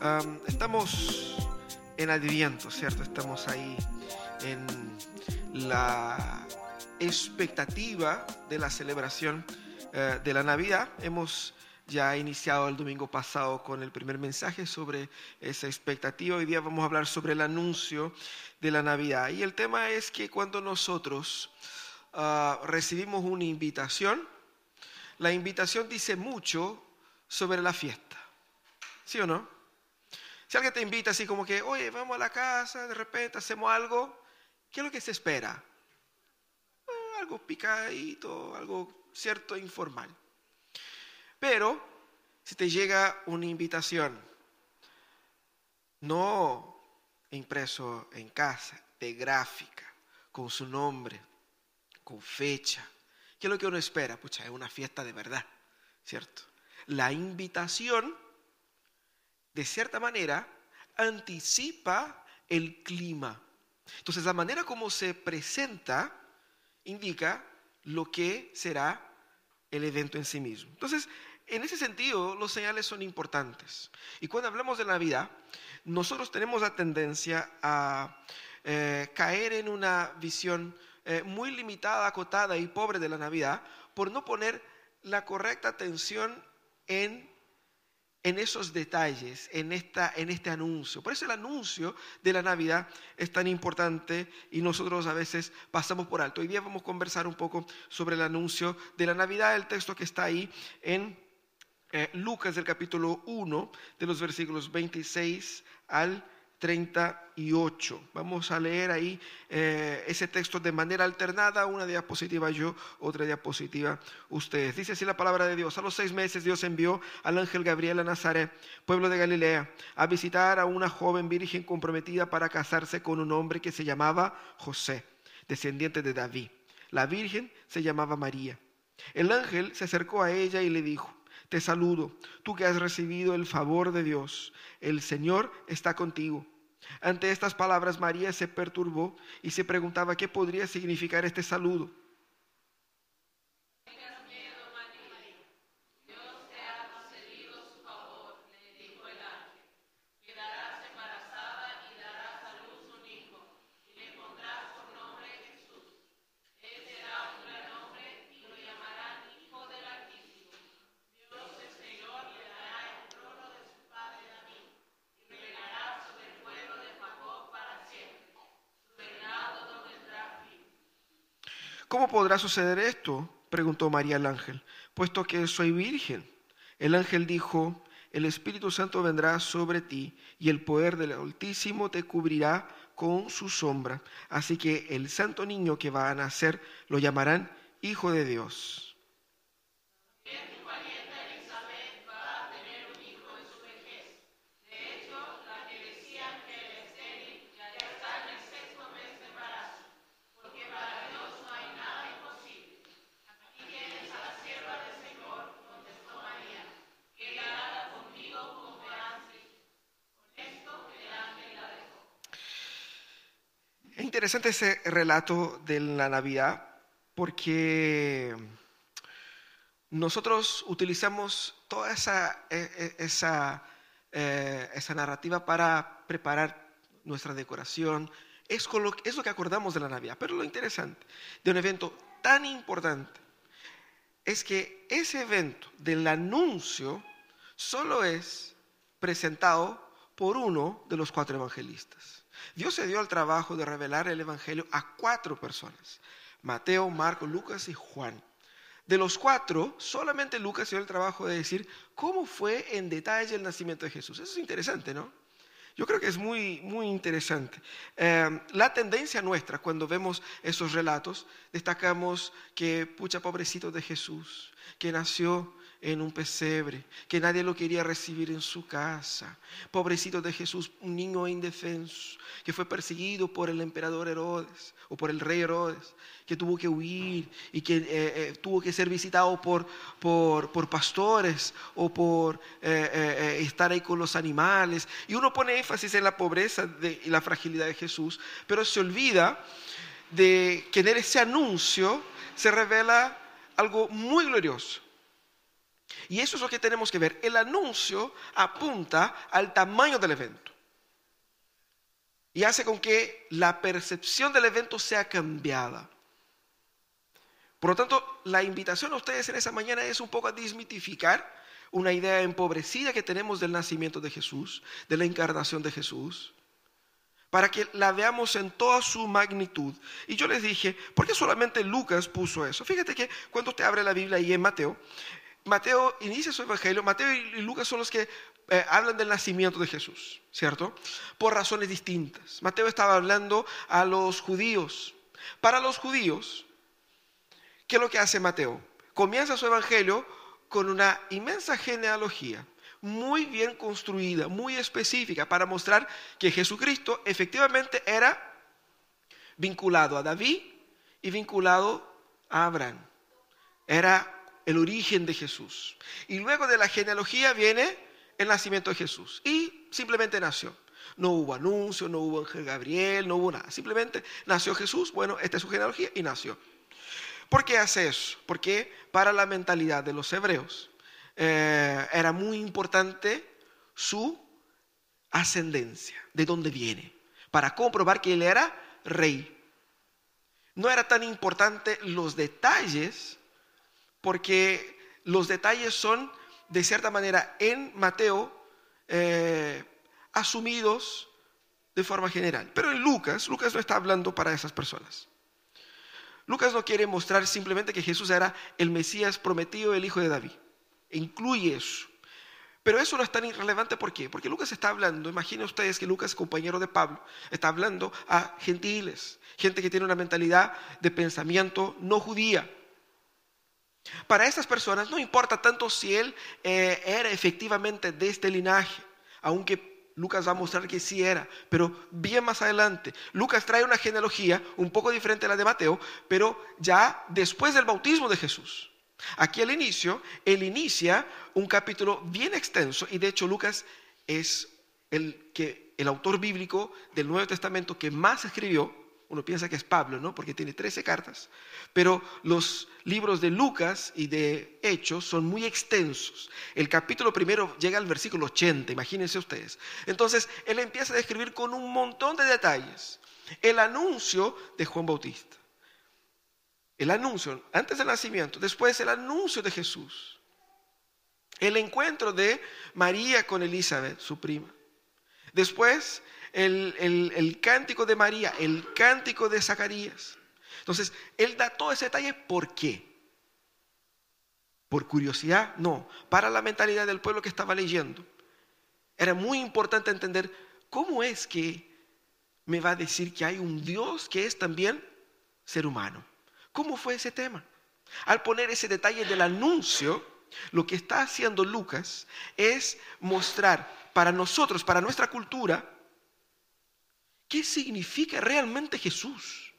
Am, estamos en Adviento, ¿cierto? Estamos ahí en la expectativa de la celebración eh, de la Navidad. Hemos ya iniciado el domingo pasado con el primer mensaje sobre esa expectativa. Hoy día vamos a hablar sobre el anuncio de la Navidad. Y el tema es que cuando nosotros ah, recibimos una invitación, la invitación dice mucho sobre la fiesta. ¿Sí o no? Si alguien te invita así como que, oye, vamos a la casa, de repente hacemos algo, ¿qué es lo que se espera? Ah, algo picadito, algo cierto informal. Pero si te llega una invitación, no impreso en casa, de gráfica, con su nombre, con fecha, ¿qué es lo que uno espera? Pucha, es una fiesta de verdad, ¿cierto? La invitación, de cierta manera, anticipa el clima. Entonces, la manera como se presenta indica lo que será el evento en sí mismo. Entonces, en ese sentido, los señales son importantes. Y cuando hablamos de Navidad, nosotros tenemos la tendencia a eh, caer en una visión eh, muy limitada, acotada y pobre de la Navidad por no poner la correcta atención en, en esos detalles, en, esta, en este anuncio. Por eso el anuncio de la Navidad es tan importante y nosotros a veces pasamos por alto. Hoy día vamos a conversar un poco sobre el anuncio de la Navidad, el texto que está ahí en eh, Lucas del capítulo 1, de los versículos 26 al 38. Vamos a leer ahí eh, ese texto de manera alternada, una diapositiva yo, otra diapositiva ustedes. Dice así la palabra de Dios. A los seis meses Dios envió al ángel Gabriel a Nazaret, pueblo de Galilea, a visitar a una joven virgen comprometida para casarse con un hombre que se llamaba José, descendiente de David. La virgen se llamaba María. El ángel se acercó a ella y le dijo, te saludo, tú que has recibido el favor de Dios. El Señor está contigo. Ante estas palabras María se perturbó y se preguntaba qué podría significar este saludo. ¿Cómo podrá suceder esto? preguntó María al ángel, puesto que soy virgen. El ángel dijo, el Espíritu Santo vendrá sobre ti y el poder del Altísimo te cubrirá con su sombra. Así que el santo niño que va a nacer lo llamarán Hijo de Dios. Es interesante ese relato de la Navidad porque nosotros utilizamos toda esa, e- e- eh, esa narrativa para preparar nuestra decoración. Es lo que acordamos de la Navidad. Pero lo interesante de un evento tan importante es que ese evento del anuncio solo es presentado por uno de los cuatro evangelistas. Dios se dio al trabajo de revelar el Evangelio a cuatro personas, Mateo, Marco, Lucas y Juan. De los cuatro, solamente Lucas se dio el trabajo de decir cómo fue en detalle el nacimiento de Jesús. Eso es interesante, ¿no? Yo creo que es muy, muy interesante. Eh, la tendencia nuestra, cuando vemos esos relatos, destacamos que, pucha, pobrecito de Jesús, que nació en un pesebre, que nadie lo quería recibir en su casa. Pobrecito de Jesús, un niño indefenso, que fue perseguido por el emperador Herodes o por el rey Herodes, que tuvo que huir y que eh, eh, tuvo que ser visitado por, por, pastores o por eh, estar ahí con los animales. Y uno pone énfasis en la pobreza y la fragilidad de Jesús, pero se olvida de que en ese anuncio se revela algo muy glorioso. Y eso es lo que tenemos que ver. El anuncio apunta al tamaño del evento. Y hace con que la percepción del evento sea cambiada. Por lo tanto, la invitación a ustedes en esa mañana es un poco a desmitificar una idea empobrecida que tenemos del nacimiento de Jesús, de la encarnación de Jesús, para que la veamos en toda su magnitud. Y yo les dije, ¿por qué solamente Lucas puso eso? Fíjate que cuando usted abre la Biblia y en Mateo, Mateo inicia su evangelio, Mateo y Lucas son los que eh, hablan del nacimiento de Jesús, ¿cierto? Por razones distintas. Mateo estaba hablando a los judíos. Para los judíos, ¿qué es lo que hace Mateo? Comienza su evangelio con una inmensa genealogía muy bien construida, muy específica, para mostrar que Jesucristo efectivamente era vinculado a David y vinculado a Abraham. Era el origen de Jesús. Y luego de la genealogía viene el nacimiento de Jesús. Y simplemente nació. No hubo anuncio, no hubo ángel Gabriel, no hubo nada. Simplemente nació Jesús, bueno, esta es su genealogía y nació. ¿Por qué hace eso? Porque para la mentalidad de los hebreos, eh, era muy importante su ascendencia, de dónde viene, para comprobar que él era rey. No era tan importante los detalles, porque los detalles son, de cierta manera, en Mateo, eh, asumidos de forma general. Pero en Lucas, Lucas no está hablando para esas personas. Lucas no quiere mostrar simplemente que Jesús era el Mesías prometido, el hijo de David incluye eso. Pero eso no es tan irrelevante, ¿por qué? Porque Lucas está hablando, imaginen ustedes que Lucas, compañero de Pablo, está hablando a gentiles, gente que tiene una mentalidad de pensamiento no judía. Para estas personas no importa tanto si él eh, era efectivamente de este linaje, aunque Lucas va a mostrar que sí era, pero bien más adelante. Lucas trae una genealogía un poco diferente a la de Mateo, pero ya después del bautismo de Jesús. Aquí al inicio, él inicia un capítulo bien extenso y de hecho Lucas es el, que, el autor bíblico del Nuevo Testamento que más escribió. Uno piensa que es Pablo, ¿no? Porque tiene 13 cartas. Pero los libros de Lucas y de Hechos son muy extensos. El capítulo primero llega al versículo 80, imagínense ustedes. Entonces, él empieza a describir con un montón de detalles el anuncio de Juan Bautista el anuncio antes del nacimiento, después el anuncio de Jesús, el encuentro de María con Elizabeth, su prima, después el, el cántico de María, el cántico de Zacarías. Entonces, él da todo ese detalle, ¿por qué? ¿Por curiosidad? No, para la mentalidad del pueblo que estaba leyendo. Era muy importante entender cómo es que me va a decir que hay un Dios que es también ser humano. ¿Cómo fue ese tema? Al poner ese detalle del anuncio, lo que está haciendo Lucas es mostrar para nosotros, para nuestra cultura, qué significa realmente Jesús.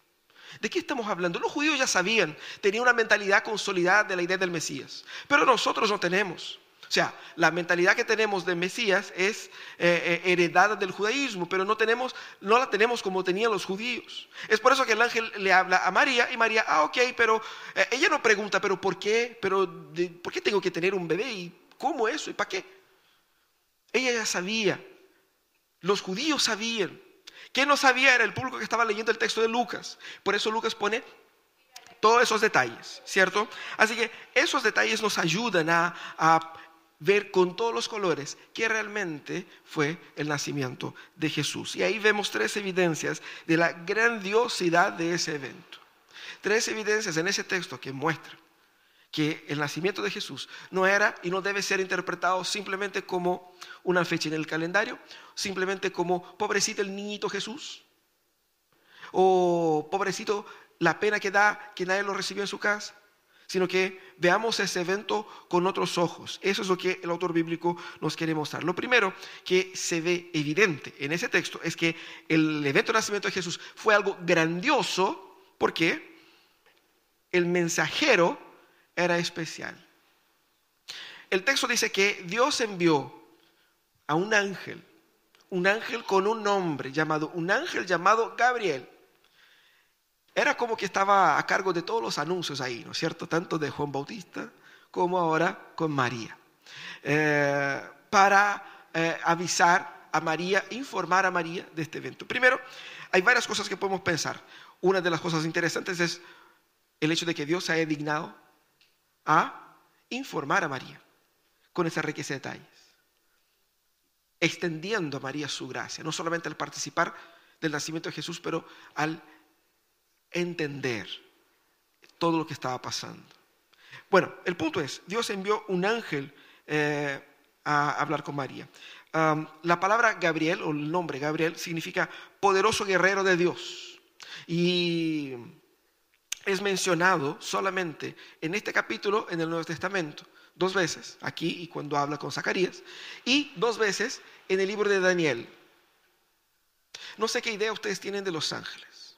¿De qué estamos hablando? Los judíos ya sabían, tenían una mentalidad consolidada de la idea del Mesías, pero nosotros no tenemos. O sea, la mentalidad que tenemos de Mesías es eh, eh, heredada del judaísmo, pero no, tenemos, no la tenemos como tenían los judíos. Es por eso que el ángel le habla a María y María, ah, ok, pero eh, ella no pregunta, pero ¿por qué? Pero ¿Por qué tengo que tener un bebé? ¿Y cómo eso? ¿Y para qué? Ella ya sabía, los judíos sabían. ¿Qué no sabía era el público que estaba leyendo el texto de Lucas. Por eso Lucas pone todos esos detalles, ¿cierto? Así que esos detalles nos ayudan a, a ver con todos los colores que realmente fue el nacimiento de Jesús. Y ahí vemos tres evidencias de la grandiosidad de ese evento. Tres evidencias en ese texto que muestran que el nacimiento de Jesús no era y no debe ser interpretado simplemente como una fecha en el calendario, simplemente como pobrecito el niñito Jesús, o pobrecito la pena que da que nadie lo recibió en su casa, sino que veamos ese evento con otros ojos. Eso es lo que el autor bíblico nos quiere mostrar. Lo primero que se ve evidente en ese texto es que el evento de nacimiento de Jesús fue algo grandioso porque el mensajero era especial. El texto dice que Dios envió a un ángel, un ángel con un nombre llamado, un ángel llamado Gabriel era como que estaba a cargo de todos los anuncios ahí, ¿no es cierto? Tanto de Juan Bautista como ahora con María, eh, para eh, avisar a María, informar a María de este evento. Primero, hay varias cosas que podemos pensar. Una de las cosas interesantes es el hecho de que Dios se haya dignado a informar a María con esa riqueza de detalles, extendiendo a María su gracia, no solamente al participar del nacimiento de Jesús, pero al entender todo lo que estaba pasando. Bueno, el punto es, Dios envió un ángel eh, a hablar con María. la palabra Gabriel, o el nombre Gabriel, significa poderoso guerrero de Dios. Y es mencionado solamente en este capítulo en el Nuevo Testamento, dos veces, aquí y cuando habla con Zacarías, y dos veces en el libro de Daniel. No sé qué idea ustedes tienen de los ángeles.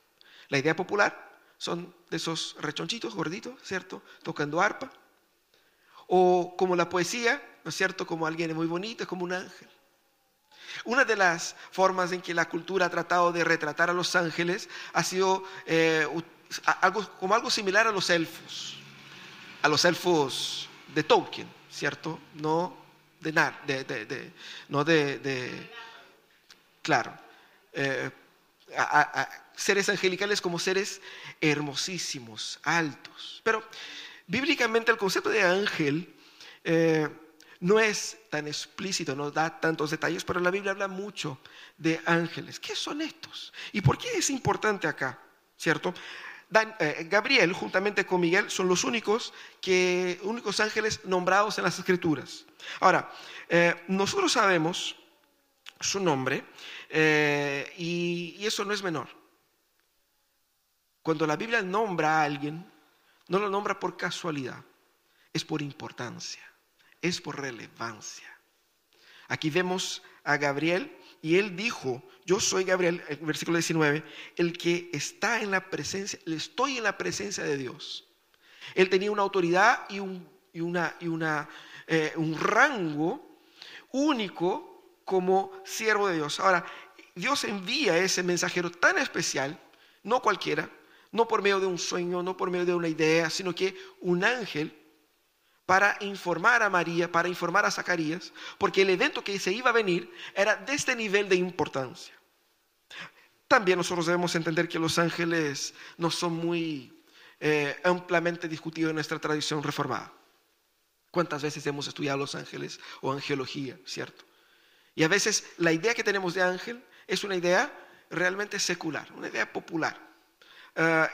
La idea popular son de esos rechonchitos gorditos, ¿cierto? Tocando arpa. O como la poesía, ¿no es cierto? Como alguien muy bonito, es como un ángel. Una de las formas en que la cultura ha tratado de retratar a los ángeles ha sido eh, algo, como algo similar a los elfos, a los elfos de Tolkien, ¿cierto? No de, de, no de, claro, eh, seres angelicales como seres hermosísimos, altos. Pero bíblicamente el concepto de ángel eh, no es tan explícito, no da tantos detalles, pero la Biblia habla mucho de ángeles. ¿Qué son estos? ¿Y por qué es importante acá? ¿Cierto? Eh, Gabriel, juntamente con Miguel, son los únicos, únicos ángeles nombrados en las Escrituras. Ahora, eh, nosotros sabemos su nombre eh, y, y eso no es menor. Cuando la Biblia nombra a alguien, no lo nombra por casualidad, es por importancia, es por relevancia. Aquí vemos a Gabriel y él dijo, yo soy Gabriel, el versículo 19, el que está en la presencia, estoy en la presencia de Dios. Él tenía una autoridad y un, una, eh, un rango único como siervo de Dios. Ahora, Dios envía ese mensajero tan especial, no cualquiera, no por medio de un sueño, no por medio de una idea, sino que un ángel para informar a María, para informar a Zacarías, porque el evento que se iba a venir era de este nivel de importancia. También nosotros debemos entender que los ángeles no son muy eh, ampliamente discutidos en nuestra tradición reformada. ¿Cuántas veces hemos estudiado los ángeles o angelología, cierto? Y a veces la idea que tenemos de ángel es una idea realmente secular, una idea popular. Ah,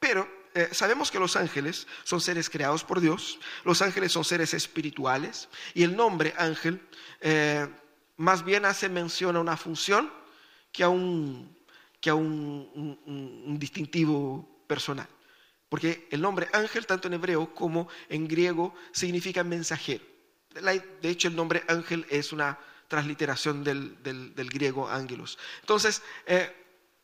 pero eh, sabemos que los ángeles son seres creados por Dios, los ángeles son seres espirituales y el nombre ángel eh, más bien hace mención a una función que a un, que a un, distintivo personal. Porque el nombre ángel, tanto en hebreo como en griego, significa mensajero. De hecho, el nombre ángel es una transliteración del, del, griego ángelos. Entonces, eh,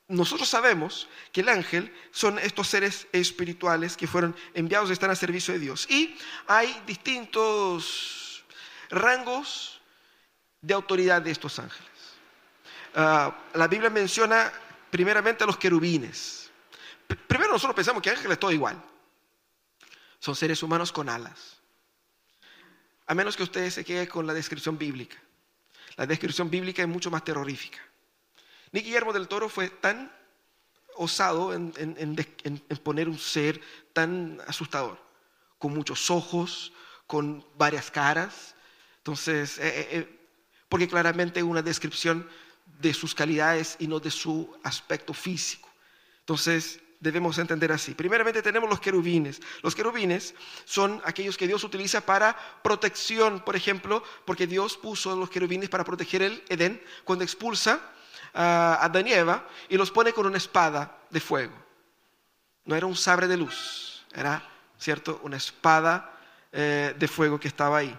nosotros sabemos que el ángel son estos seres espirituales que fueron enviados a estar a servicio de Dios. Y hay distintos rangos de autoridad de estos ángeles. Ah, la Biblia menciona primeramente a los querubines. primero nosotros pensamos que ángeles todo igual. Son seres humanos con alas. A menos que ustedes se queden con la descripción bíblica. La descripción bíblica es mucho más terrorífica. Ni Guillermo del Toro fue tan osado en, poner un ser tan asustador, con muchos ojos, con varias caras. Entonces, eh, eh, eh, porque claramente es una descripción de sus calidades y no de su aspecto físico. Entonces, debemos entender así. Primeramente tenemos los querubines. Los querubines son aquellos que Dios utiliza para protección, por ejemplo, porque Dios puso los querubines para proteger el Edén cuando expulsa a Adán y y los pone con una espada de fuego. No era un sabre de luz, era, ¿cierto?, una espada eh, de fuego que estaba ahí.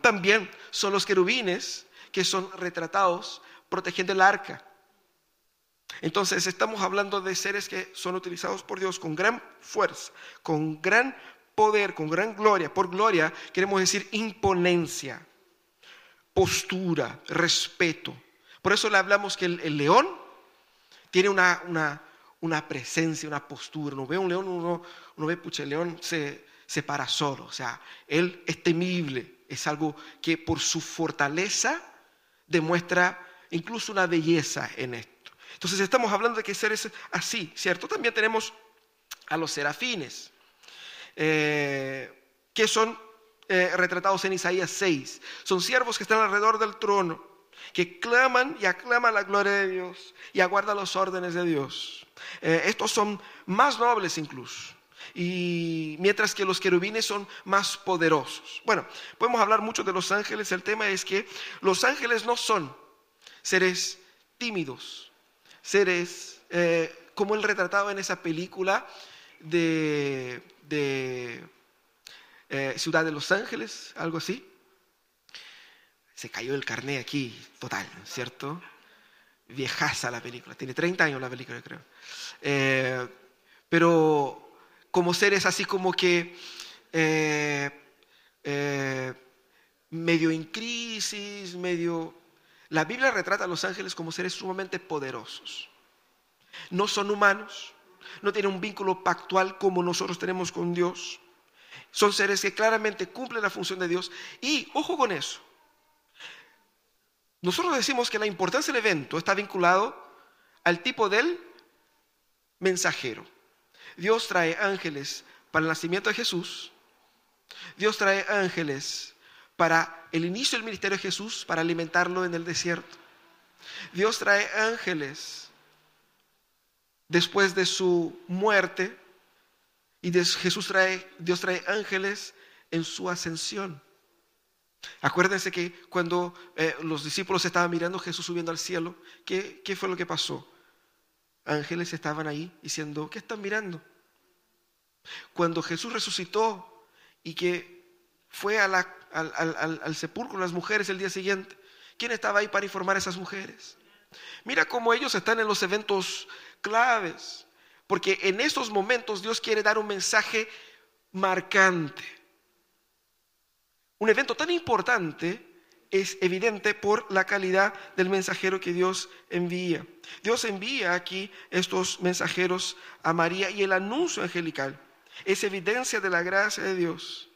también son los querubines que son retratados protegiendo el arca. Entonces estamos hablando de seres que son utilizados por Dios con gran fuerza, con gran poder, con gran gloria. Por gloria queremos decir imponencia, postura, respeto. Por eso le hablamos que el, león tiene una, una, una, presencia, una postura. Uno ve un león, uno, ve, pucha, el león se, se para solo. O sea, Él es temible, es algo que por su fortaleza demuestra incluso una belleza en esto. Entonces estamos hablando de que seres así, ¿cierto? También tenemos a los serafines, eh, que son eh, retratados en Isaías 6. Son siervos que están alrededor del trono, que claman y aclaman la gloria de Dios y aguardan los órdenes de Dios. Eh, estos son más nobles incluso. Y mientras que los querubines son más poderosos. Bueno, podemos hablar mucho de los ángeles. El tema es que los ángeles no son seres tímidos, seres como el retratado en esa película de, eh, Ciudad de Los Ángeles, algo así. Se cayó el carné aquí, total, ¿cierto? Viejaza la película, tiene 30 años la película, creo. Eh, pero como seres así como que eh, medio en crisis, medio... La Biblia retrata a los ángeles como seres sumamente poderosos. No son humanos, no tienen un vínculo pactual como nosotros tenemos con Dios. Son seres que claramente cumplen la función de Dios. Y ojo con eso. Nosotros decimos que la importancia del evento está vinculado al tipo del mensajero. Dios trae ángeles para el nacimiento de Jesús. Dios trae ángeles para el inicio del ministerio de Jesús, para alimentarlo en el desierto. Dios trae ángeles después de su muerte y Jesús trae, Dios trae ángeles en su ascensión. Acuérdense que cuando eh, los discípulos estaban mirando a Jesús subiendo al cielo, ¿qué, ¿qué fue lo que pasó? Ángeles estaban ahí diciendo, ¿qué están mirando? Cuando Jesús resucitó y que fue al, al, al, sepulcro las mujeres el día siguiente, ¿quién estaba ahí para informar a esas mujeres? Mira cómo ellos están en los eventos claves, porque en estos momentos Dios quiere dar un mensaje marcante. Un evento tan importante es evidente por la calidad del mensajero que Dios envía. Dios envía aquí estos mensajeros a María y el anuncio angelical es evidencia de la gracia de Dios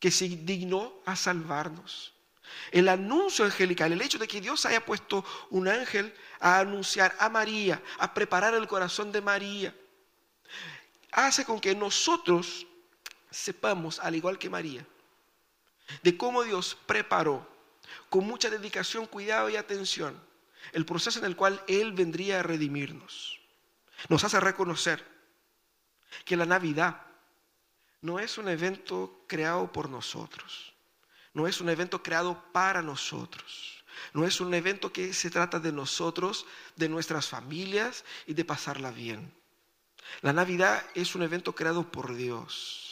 que se dignó a salvarnos. El anuncio angelical, el hecho de que Dios haya puesto un ángel a anunciar a María, a preparar el corazón de María, hace con que nosotros sepamos, al igual que María, de cómo Dios preparó con mucha dedicación, cuidado y atención el proceso en el cual Él vendría a redimirnos. Nos hace reconocer que la Navidad no es un evento creado por nosotros no es un evento creado para nosotros. No es un evento que se trata de nosotros, de nuestras familias y de pasarla bien. La Navidad es un evento creado por Dios.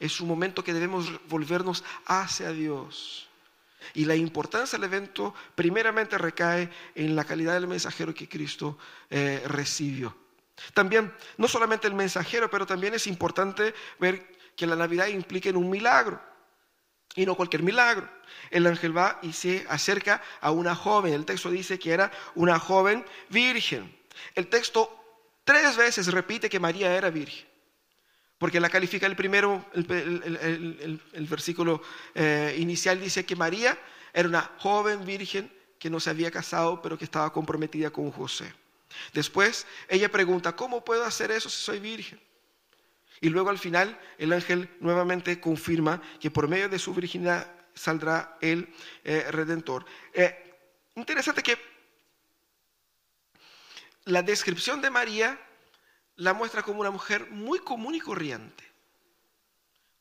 Es un momento que debemos volvernos hacia Dios. Y la importancia del evento primeramente recae en la calidad del mensajero que Cristo eh, recibió. También, no solamente el mensajero, pero también es importante ver que la Navidad implica en un milagro. Y no cualquier milagro. El ángel va y se acerca a una joven. El texto dice que era una joven virgen. El texto tres veces repite que María era virgen. Porque la califica el primero, el, versículo eh, inicial dice que María era una joven virgen que no se había casado, pero que estaba comprometida con José. Después ella pregunta, ¿cómo puedo hacer eso si soy virgen? Y luego al final el ángel nuevamente confirma que por medio de su virginidad saldrá el eh, redentor. Eh, interesante que la descripción de María la muestra como una mujer muy común y corriente,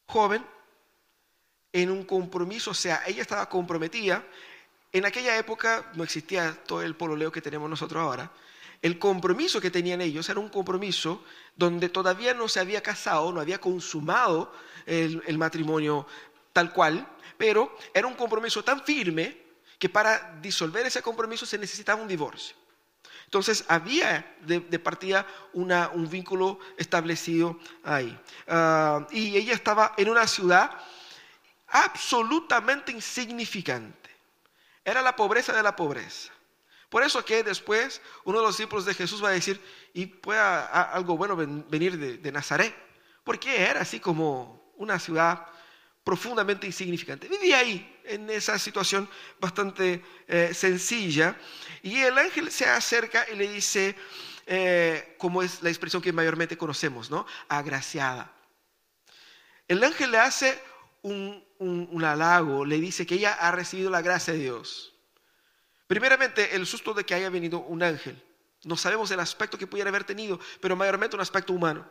joven, en un compromiso, o sea, ella estaba comprometida. En aquella época no existía todo el pololeo que tenemos nosotros ahora, el compromiso que tenían ellos era un compromiso donde todavía no se había casado, no había consumado el, matrimonio tal cual, pero era un compromiso tan firme que para disolver ese compromiso se necesitaba un divorcio. Entonces había de, partida un vínculo establecido ahí. Ah, y ella estaba en una ciudad absolutamente insignificante. Era la pobreza de la pobreza. Por eso que después uno de los discípulos de Jesús va a decir, y pueda algo bueno venir de, Nazaret, porque era así como una ciudad profundamente insignificante. Vivía ahí, en esa situación bastante eh, sencilla, y el ángel se acerca y le dice, eh, como es la expresión que mayormente conocemos, ¿no? Agraciada. El ángel le hace un, un halago, le dice que ella ha recibido la gracia de Dios. Primeramente, el susto de que haya venido un ángel. No sabemos el aspecto que pudiera haber tenido, pero mayormente un aspecto humano.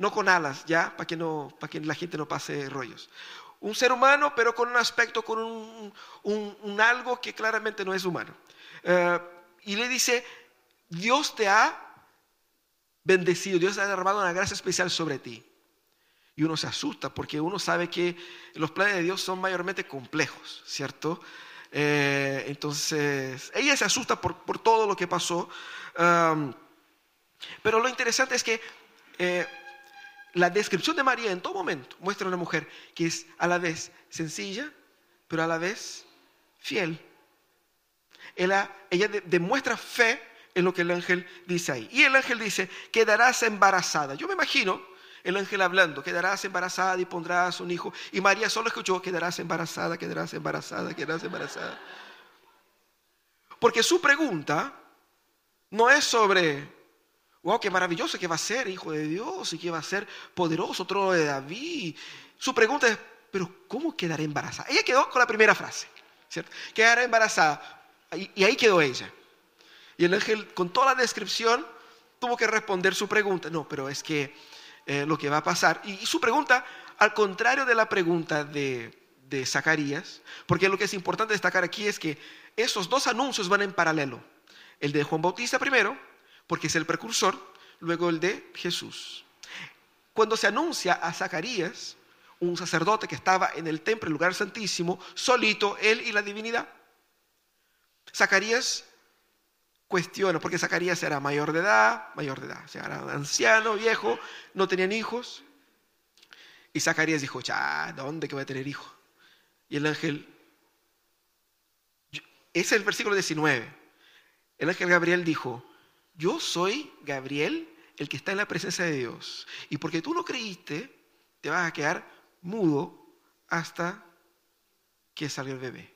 No con alas, ¿ya? Para que, no, para que la gente no pase rollos. Un ser humano, pero con un aspecto, con un, un, algo que claramente no es humano. Eh, y le dice, Dios te ha bendecido, Dios ha derramado una gracia especial sobre ti. Y uno se asusta porque uno sabe que los planes de Dios son mayormente complejos, ¿cierto? Eh, entonces, ella se asusta por, por todo lo que pasó. pero lo interesante es que eh, la descripción de María en todo momento muestra una mujer que es a la vez sencilla, pero a la vez fiel. Ella, ella demuestra fe en lo que el ángel dice ahí. Y el ángel dice, quedarás embarazada. Yo me imagino el ángel hablando, quedarás embarazada y pondrás un hijo. Y María solo escuchó, quedarás embarazada, quedarás embarazada, quedarás embarazada. Porque su pregunta no es sobre Wow, qué maravilloso que va a ser hijo de Dios y que va a ser poderoso, trono de David. Su pregunta es, pero ¿cómo quedaré embarazada? Ella quedó con la primera frase, ¿cierto? Quedará embarazada. Y, ahí quedó ella. Y el ángel, con toda la descripción, tuvo que responder su pregunta. No, pero es que eh, lo que va a pasar. Y, su pregunta, al contrario de la pregunta de, de Zacarías, porque lo que es importante destacar aquí es que esos dos anuncios van en paralelo. El de Juan Bautista primero porque es el precursor, luego el de Jesús. Cuando se anuncia a Zacarías, un sacerdote que estaba en el templo, el lugar santísimo, solito, él y la divinidad, Zacarías cuestiona, porque Zacarías era mayor de edad, mayor de edad, o sea, era anciano, viejo, no tenían hijos. Y Zacarías dijo, ya, ¿dónde que voy a tener hijo? Y el ángel, ese es el versículo 19, el ángel Gabriel dijo, yo soy Gabriel, el que está en la presencia de Dios. Y porque tú no creíste, te vas a quedar mudo hasta que salga el bebé.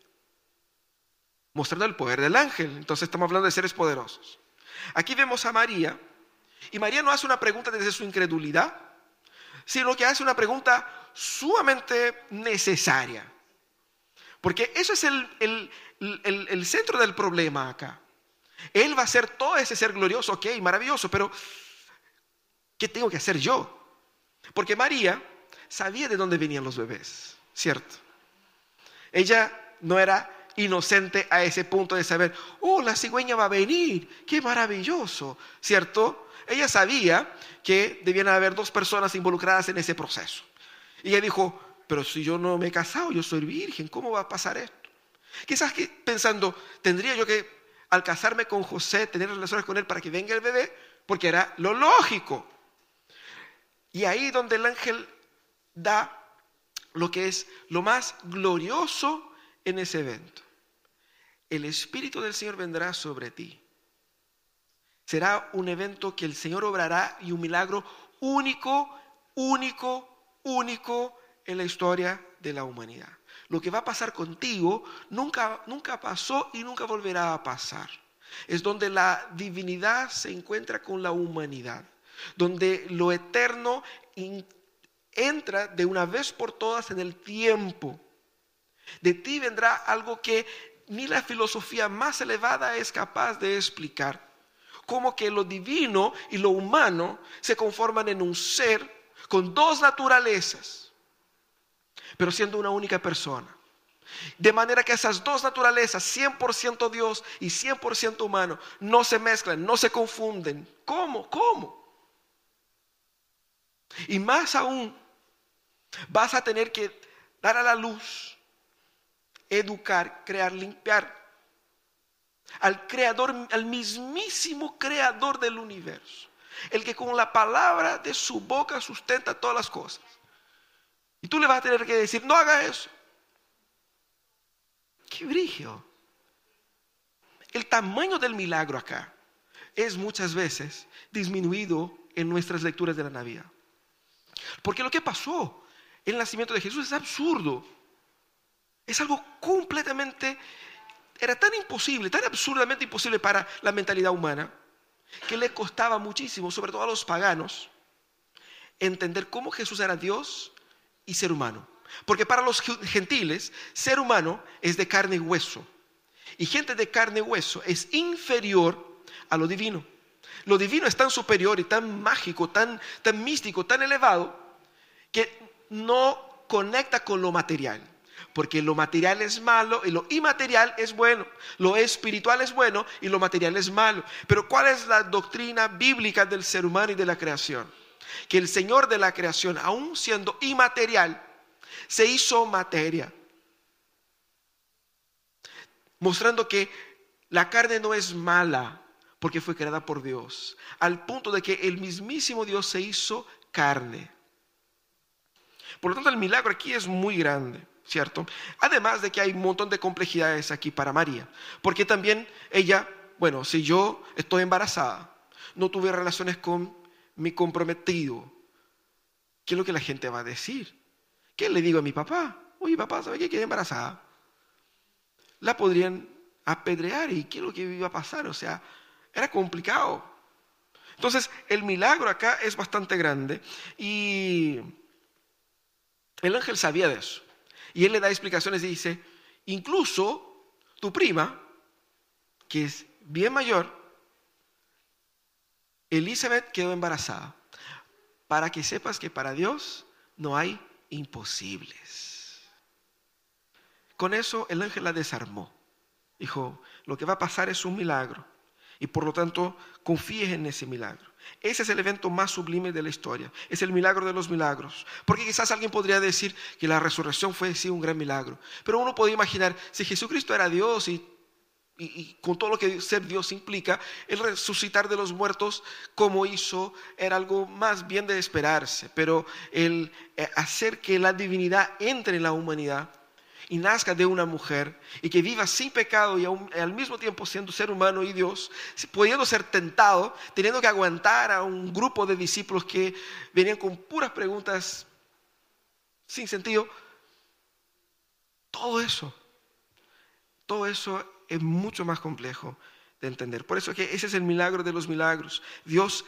Mostrando el poder del ángel. Entonces estamos hablando de seres poderosos. Aquí vemos a María. Y María no hace una pregunta desde su incredulidad, sino que hace una pregunta sumamente necesaria. Porque eso es el, el centro del problema acá. Él va a ser todo ese ser glorioso, ok, maravilloso, pero ¿qué tengo que hacer yo? Porque María sabía de dónde venían los bebés, ¿cierto? Ella no era inocente a ese punto de saber, oh, la cigüeña va a venir, qué maravilloso, ¿cierto? Ella sabía que debían haber dos personas involucradas en ese proceso. Y ella dijo, pero si yo no me he casado, yo soy virgen, ¿cómo va a pasar esto? Quizás que pensando, tendría yo que al casarme con José, tener relaciones con él para que venga el bebé, porque era lo lógico. Y ahí donde el ángel da lo que es lo más glorioso en ese evento. El Espíritu del Señor vendrá sobre ti. Será un evento que el Señor obrará y un milagro único, único, único en la historia de la humanidad lo que va a pasar contigo nunca, nunca pasó y nunca volverá a pasar. Es donde la divinidad se encuentra con la humanidad, donde lo eterno entra de una vez por todas en el tiempo. De ti vendrá algo que ni la filosofía más elevada es capaz de explicar. Como que lo divino y lo humano se conforman en un ser con dos naturalezas pero siendo una única persona. De manera que esas dos naturalezas, 100% Dios y 100% humano, no se mezclan, no se confunden. ¿Cómo? ¿Cómo? Y más aún, vas a tener que dar a la luz, educar, crear, limpiar al creador, al mismísimo creador del universo, el que con la palabra de su boca sustenta todas las cosas. Y tú le vas a tener que decir, no haga eso. Qué brigio. El tamaño del milagro acá es muchas veces disminuido en nuestras lecturas de la Navidad. Porque lo que pasó el nacimiento de Jesús es absurdo. Es algo completamente, era tan imposible, tan absurdamente imposible para la mentalidad humana, que le costaba muchísimo, sobre todo a los paganos, entender cómo Jesús era Dios y ser humano. Porque para los gentiles, ser humano es de carne y hueso. Y gente de carne y hueso es inferior a lo divino. Lo divino es tan superior y tan mágico, tan, tan místico, tan elevado, que no conecta con lo material. Porque lo material es malo y lo inmaterial es bueno. Lo espiritual es bueno y lo material es malo. Pero ¿cuál es la doctrina bíblica del ser humano y de la creación? Que el Señor de la creación, aun siendo inmaterial, se hizo materia. Mostrando que la carne no es mala porque fue creada por Dios. Al punto de que el mismísimo Dios se hizo carne. Por lo tanto, el milagro aquí es muy grande. ¿cierto? Además de que hay un montón de complejidades aquí para María, porque también ella, bueno, si yo estoy embarazada, no tuve relaciones con mi comprometido, ¿qué es lo que la gente va a decir? ¿Qué le digo a mi papá? Oye, papá, ¿sabe qué? Quedé embarazada. La podrían apedrear y ¿qué es lo que iba a pasar? O sea, era complicado. Entonces, el milagro acá es bastante grande y el ángel sabía de eso. Y él le da explicaciones y dice, incluso tu prima, que es bien mayor, Elizabeth quedó embarazada, para que sepas que para Dios no hay imposibles. Con eso el ángel la desarmó. Dijo, lo que va a pasar es un milagro y por lo tanto confíes en ese milagro. Ese es el evento más sublime de la historia. Es el milagro de los milagros. Porque quizás alguien podría decir que la resurrección fue sí un gran milagro. Pero uno puede imaginar, si Jesucristo era Dios y, con todo lo que ser Dios implica, el resucitar de los muertos como hizo era algo más bien de esperarse. Pero el eh, hacer que la divinidad entre en la humanidad y nazca de una mujer y que viva sin pecado y al mismo tiempo siendo ser humano y Dios, pudiendo ser tentado, teniendo que aguantar a un grupo de discípulos que venían con puras preguntas sin sentido, todo eso, todo eso es mucho más complejo de entender. Por eso que ese es el milagro de los milagros. Dios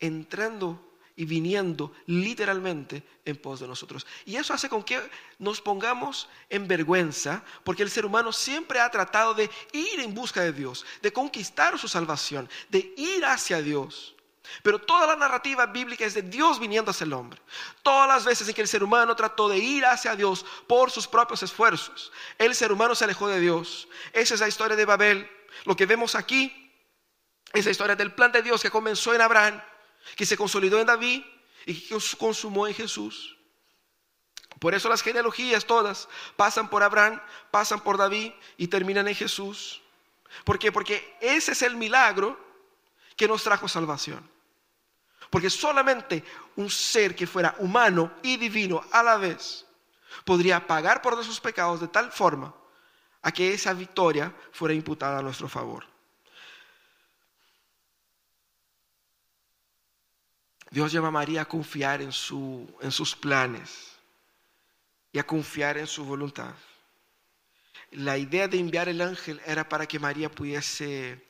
entrando y viniendo literalmente en pos de nosotros. Y eso hace con que nos pongamos en vergüenza, porque el ser humano siempre ha tratado de ir en busca de Dios, de conquistar su salvación, de ir hacia Dios. Pero toda la narrativa bíblica es de Dios viniendo hacia el hombre. Todas las veces en que el ser humano trató de ir hacia Dios por sus propios esfuerzos, el ser humano se alejó de Dios. Esa es la historia de Babel. Lo que vemos aquí es la historia del plan de Dios que comenzó en Abraham que se consolidó en David y que consumó en Jesús. Por eso las genealogías todas pasan por Abraham, pasan por David y terminan en Jesús. ¿Por qué? Porque ese es el milagro que nos trajo salvación. Porque solamente un ser que fuera humano y divino a la vez podría pagar por nuestros pecados de tal forma a que esa victoria fuera imputada a nuestro favor. Dios llama a María a confiar en, su, en sus planes y a confiar en su voluntad. La idea de enviar el ángel era para que María pudiese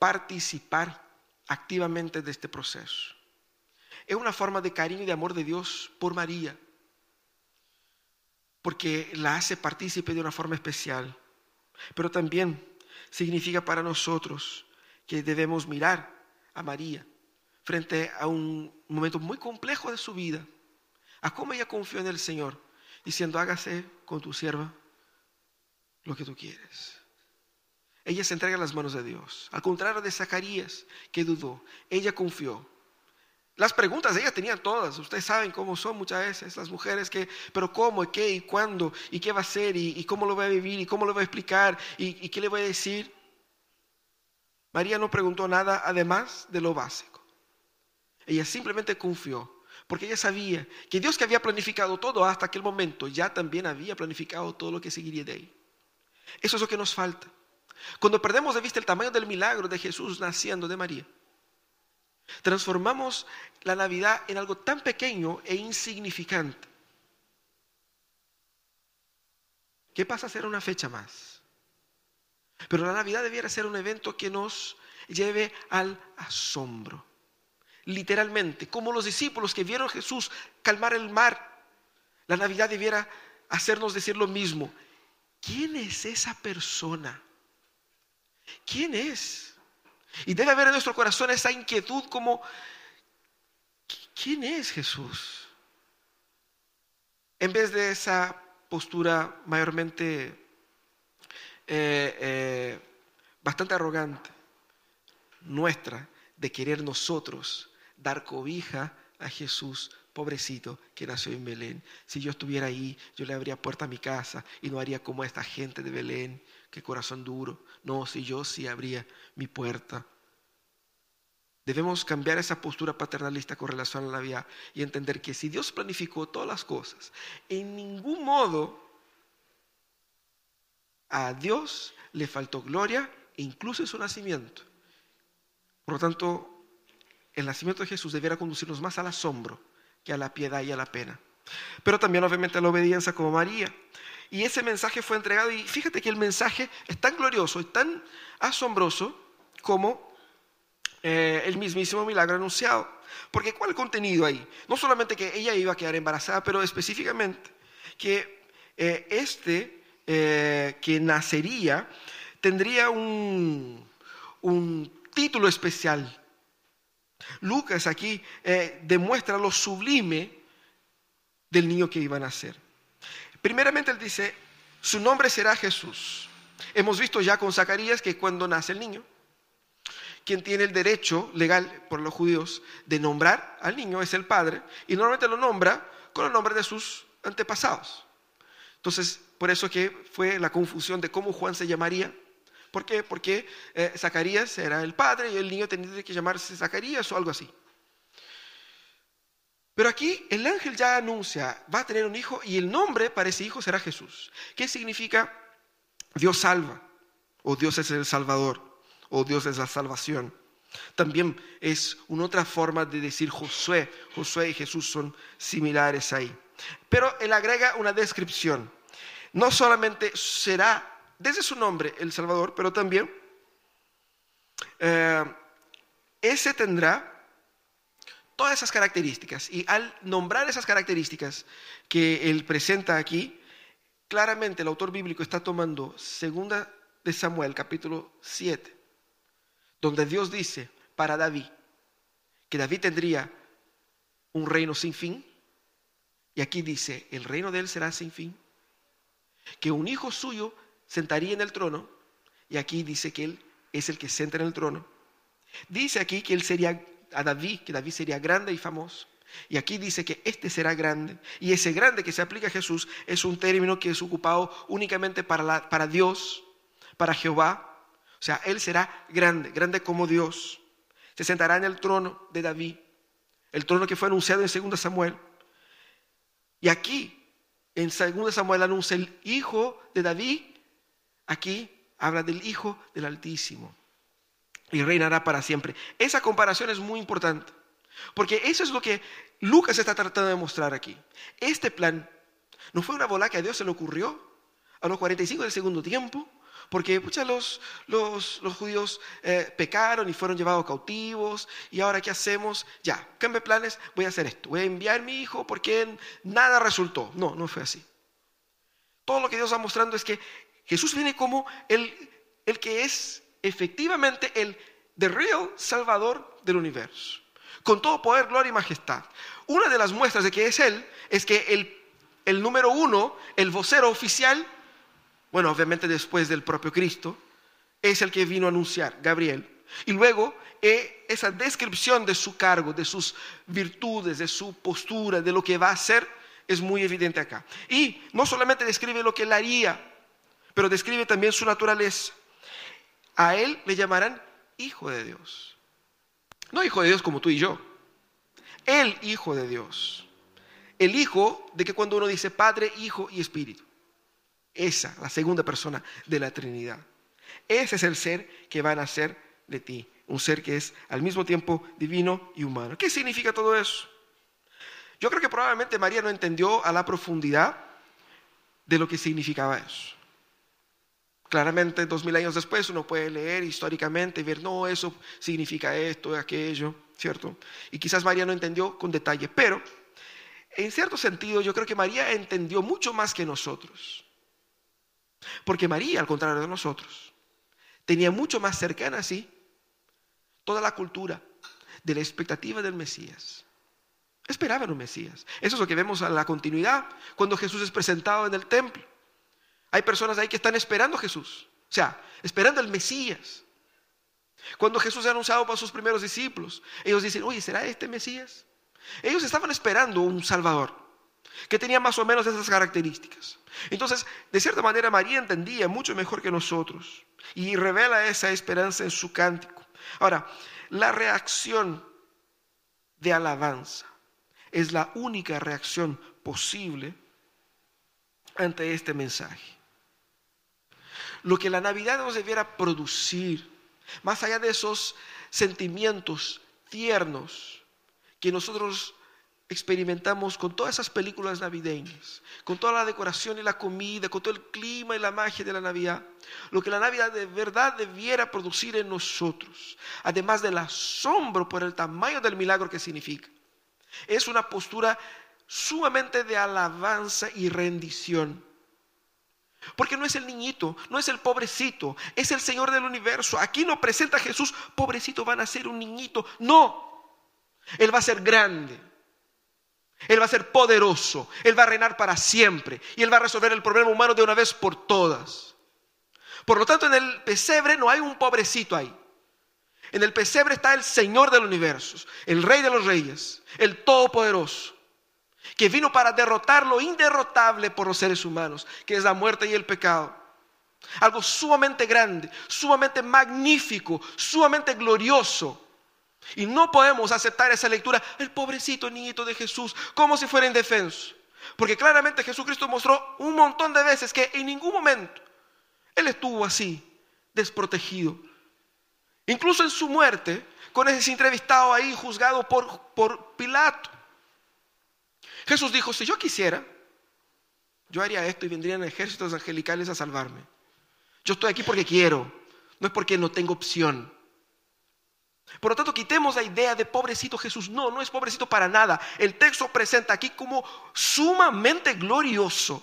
participar activamente de este proceso. Es una forma de cariño y de amor de Dios por María, porque la hace partícipe de una forma especial, pero también significa para nosotros que debemos mirar a María frente a un momento muy complejo de su vida, a cómo ella confió en el Señor, diciendo, hágase con tu sierva lo que tú quieres. Ella se entrega las manos de Dios. Al contrario de Zacarías, que dudó, ella confió. Las preguntas ella tenían todas. Ustedes saben cómo son muchas veces las mujeres que, pero cómo, y qué, y cuándo, y qué va a hacer, y, cómo lo va a vivir, y cómo lo va a explicar, y qué le voy a decir. María no preguntó nada además de lo básico. Ella simplemente confió, porque ella sabía que Dios que había planificado todo hasta aquel momento, ya también había planificado todo lo que seguiría de ahí. Eso es lo que nos falta. Cuando perdemos de vista el tamaño del milagro de Jesús naciendo de María, Transformamos la Navidad en algo tan pequeño e insignificante. ¿Qué pasa a ser una fecha más? Pero la Navidad debiera ser un evento que nos lleve al asombro. Literalmente, como los discípulos que vieron a Jesús calmar el mar, la Navidad debiera hacernos decir lo mismo. ¿Quién es esa persona? ¿Quién es? Y debe haber en nuestro corazón esa inquietud como, ¿quién es Jesús? En vez de esa postura mayormente eh, eh, bastante arrogante nuestra de querer nosotros dar cobija a Jesús, pobrecito, que nació en Belén. Si yo estuviera ahí, yo le abría puerta a mi casa y no haría como esta gente de Belén, que corazón duro. No, si yo sí abría mi puerta. Debemos cambiar esa postura paternalista con relación a la vida y entender que si Dios planificó todas las cosas, en ningún modo a Dios le faltó gloria, incluso en su nacimiento. Por lo tanto, el nacimiento de Jesús debiera conducirnos más al asombro que a la piedad y a la pena. Pero también obviamente a la obediencia como María. Y ese mensaje fue entregado y fíjate que el mensaje es tan glorioso y tan asombroso como eh, el mismísimo milagro anunciado. Porque ¿cuál es contenido ahí? No solamente que ella iba a quedar embarazada, pero específicamente que eh, este eh, que nacería tendría un, un título especial Lucas aquí demuestra lo sublime del niño que iba a nacer. Primeramente él dice, su nombre será Jesús. Hemos visto ya con Zacarías que cuando nace el niño, quien tiene el derecho legal por los judíos de nombrar al niño es el padre y normalmente lo nombra con el nombre de sus antepasados. Entonces, por eso que fue la confusión de cómo Juan se llamaría ¿Por qué? Porque eh, Zacarías era el padre y el niño tenía que llamarse Zacarías o algo así. Pero aquí el ángel ya anuncia, va a tener un hijo y el nombre para ese hijo será Jesús. ¿Qué significa Dios salva? O Dios es el Salvador, o Dios es la salvación. También es una otra forma de decir Josué. Josué y Jesús son similares ahí. Pero él agrega una descripción. No solamente será desde su nombre, el Salvador, pero también eh, ese tendrá todas esas características. Y al nombrar esas características que él presenta aquí, claramente el autor bíblico está tomando segunda de Samuel, capítulo 7, donde Dios dice para David que David tendría un reino sin fin. Y aquí dice, el reino de él será sin fin. Que un hijo suyo sentaría en el trono, y aquí dice que él es el que senta en el trono. Dice aquí que él sería a David, que David sería grande y famoso. Y aquí dice que este será grande. Y ese grande que se aplica a Jesús es un término que es ocupado únicamente para, para Dios, para Jehová. O sea, Él será grande, grande como Dios. Se sentará en el trono de David, el trono que fue anunciado en 2 Samuel. Y aquí, en 2 Samuel anuncia el hijo de David Aquí habla del Hijo del Altísimo y reinará para siempre. Esa comparación es muy importante, porque eso es lo que Lucas está tratando de mostrar aquí. Este plan no fue una bola que a Dios se le ocurrió a los 45 del segundo tiempo, porque los, los, judíos eh, pecaron y fueron llevados cautivos, y ahora ¿qué hacemos? Ya, cambie planes, voy a hacer esto, voy a enviar a mi hijo porque nada resultó. No, no fue así. Todo lo que Dios está mostrando es que Jesús viene como el, el que es efectivamente el the real Salvador del universo, con todo poder, gloria y majestad. Una de las muestras de que es Él es que el, el número uno, el vocero oficial, bueno, obviamente después del propio Cristo, es el que vino a anunciar, Gabriel. Y luego eh, esa descripción de su cargo, de sus virtudes, de su postura, de lo que va a hacer, es muy evidente acá. Y no solamente describe lo que él haría, pero describe también su naturaleza. A él le llamarán hijo de Dios. No hijo de Dios como tú y yo. El hijo de Dios. El hijo de que cuando uno dice Padre, Hijo y Espíritu. Esa, la segunda persona de la Trinidad. Ese es el ser que va a nacer de ti. Un ser que es al mismo tiempo divino y humano. ¿Qué significa todo eso? Yo creo que probablemente María no entendió a la profundidad de lo que significaba eso. Claramente, dos mil años después, uno puede leer históricamente y ver, no, eso significa esto, aquello, ¿cierto? Y quizás María no entendió con detalle, pero en cierto sentido yo creo que María entendió mucho más que nosotros. Porque María, al contrario de nosotros, tenía mucho más cercana así toda la cultura de la expectativa del Mesías. Esperaban un Mesías. Eso es lo que vemos a la continuidad cuando Jesús es presentado en el templo. Hay personas ahí que están esperando a Jesús, o sea, esperando al Mesías. Cuando Jesús es anunciado para sus primeros discípulos, ellos dicen, oye, ¿será este Mesías? Ellos estaban esperando un Salvador que tenía más o menos esas características. Entonces, de cierta manera, María entendía mucho mejor que nosotros y revela esa esperanza en su cántico. Ahora, la reacción de alabanza es la única reacción posible ante este mensaje. Lo que la Navidad nos debiera producir, más allá de esos sentimientos tiernos que nosotros experimentamos con todas esas películas navideñas, con toda la decoración y la comida, con todo el clima y la magia de la Navidad, lo que la Navidad de verdad debiera producir en nosotros, además del asombro por el tamaño del milagro que significa, es una postura sumamente de alabanza y rendición. Porque no es el niñito, no es el pobrecito, es el Señor del universo. Aquí no presenta a Jesús, pobrecito van a ser un niñito. No, Él va a ser grande. Él va a ser poderoso. Él va a reinar para siempre. Y Él va a resolver el problema humano de una vez por todas. Por lo tanto, en el pesebre no hay un pobrecito ahí. En el pesebre está el Señor del universo, el Rey de los Reyes, el Todopoderoso, que vino para derrotar lo inderrotable por los seres humanos, que es la muerte y el pecado. Algo sumamente grande, sumamente magnífico, sumamente glorioso. Y no podemos aceptar esa lectura, el pobrecito niñito de Jesús, como si fuera indefenso. Porque claramente Jesucristo mostró un montón de veces que en ningún momento Él estuvo así, desprotegido, Incluso en su muerte, con ese entrevistado ahí juzgado por, por Pilato. Jesús dijo, si yo quisiera, yo haría esto y vendrían ejércitos angelicales a salvarme. Yo estoy aquí porque quiero, no es porque no tengo opción. Por lo tanto, quitemos la idea de pobrecito Jesús. No, no es pobrecito para nada. El texto presenta aquí como sumamente glorioso.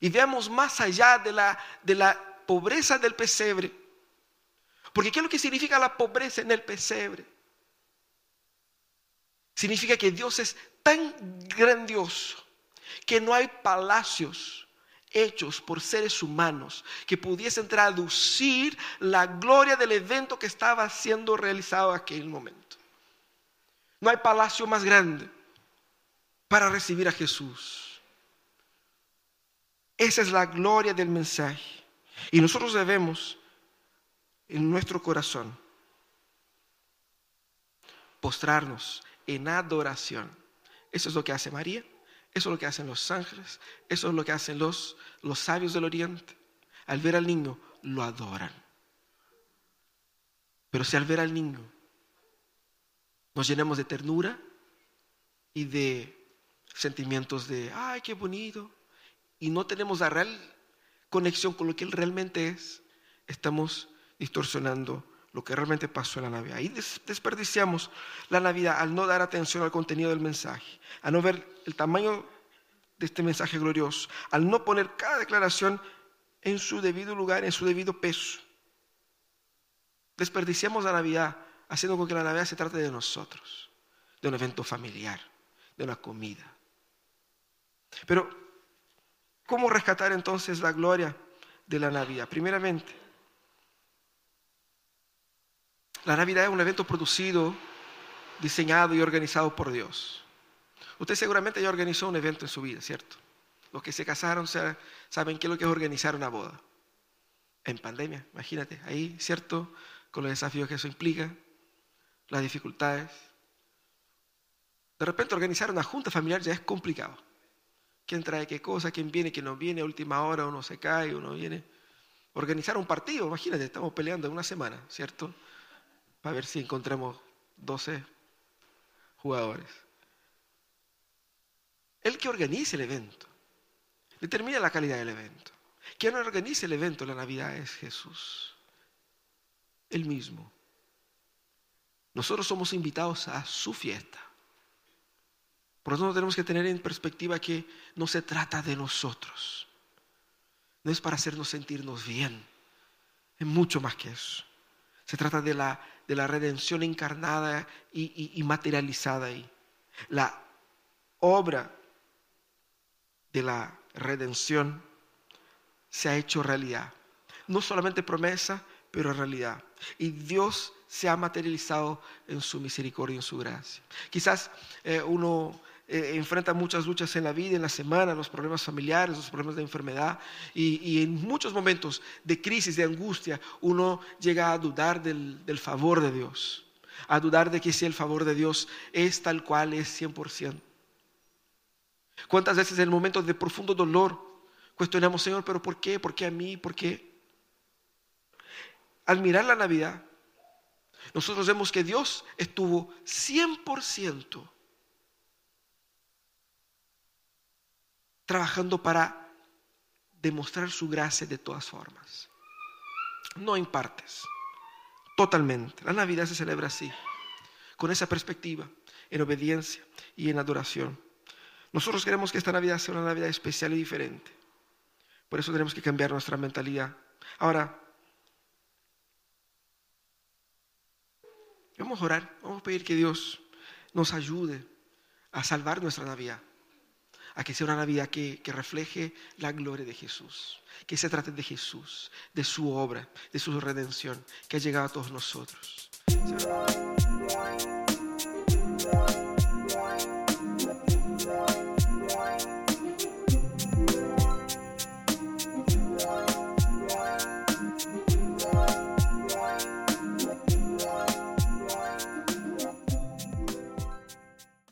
Y veamos más allá de la, de la pobreza del pesebre porque ¿qué es lo que significa la pobreza en el pesebre? Significa que Dios es tan grandioso que no hay palacios hechos por seres humanos que pudiesen traducir la gloria del evento que estaba siendo realizado en aquel momento. No hay palacio más grande para recibir a Jesús. Esa es la gloria del mensaje. Y nosotros debemos en nuestro corazón, postrarnos en adoración. Eso es lo que hace María, eso es lo que hacen los ángeles, eso es lo que hacen los, los sabios del oriente. Al ver al niño, lo adoran. Pero si al ver al niño nos llenamos de ternura y de sentimientos de, ay, qué bonito, y no tenemos la real conexión con lo que Él realmente es, estamos distorsionando lo que realmente pasó en la Navidad. Ahí desperdiciamos la Navidad al no dar atención al contenido del mensaje, a no ver el tamaño de este mensaje glorioso, al no poner cada declaración en su debido lugar, en su debido peso. Desperdiciamos la Navidad haciendo con que la Navidad se trate de nosotros, de un evento familiar, de una comida. Pero, ¿cómo rescatar entonces la gloria de la Navidad? Primeramente, La Navidad es un evento producido, diseñado y organizado por Dios. Usted seguramente ya organizó un evento en su vida, ¿cierto? Los que se casaron saben qué es lo que es organizar una boda. En pandemia, imagínate, ahí, ¿cierto? Con los desafíos que eso implica, las dificultades. De repente organizar una junta familiar ya es complicado. ¿Quién trae qué cosa? ¿Quién viene? ¿Quién no viene? A última hora uno se cae, uno viene. organizar un partido, imagínate, estamos peleando en una semana, ¿cierto? Para ver si encontramos 12 jugadores. El que organice el evento determina la calidad del evento. Quien organice el evento la Navidad es Jesús, Él mismo. Nosotros somos invitados a su fiesta. Por eso tenemos que tener en perspectiva que no se trata de nosotros. No es para hacernos sentirnos bien. Es mucho más que eso. Se trata de la, de la redención encarnada y, y materializada ahí. La obra de la redención se ha hecho realidad. No solamente promesa, pero realidad. Y Dios se ha materializado en su misericordia y en su gracia. Quizás eh, uno eh, enfrenta muchas luchas en la vida, en la semana, los problemas familiares, los problemas de enfermedad, y, en muchos momentos de crisis, de angustia, uno llega a dudar del, del favor de Dios, a dudar de que si el favor de Dios es tal cual es 100%. ¿Cuántas veces en momentos de profundo dolor cuestionamos, Señor, pero ¿por qué? ¿Por qué a mí? ¿Por qué? Al mirar la Navidad, nosotros vemos que Dios estuvo 100% trabajando para demostrar su gracia de todas formas. No en partes, totalmente. La Navidad se celebra así, con esa perspectiva, en obediencia y en adoración. Nosotros queremos que esta Navidad sea una Navidad especial y diferente. Por eso tenemos que cambiar nuestra mentalidad. Ahora, vamos a orar, vamos a pedir que Dios nos ayude a salvar nuestra Navidad, a que sea una Navidad que, que, refleje la gloria de Jesús, que se trate de Jesús, de su obra, de su redención, que ha llegado a todos nosotros.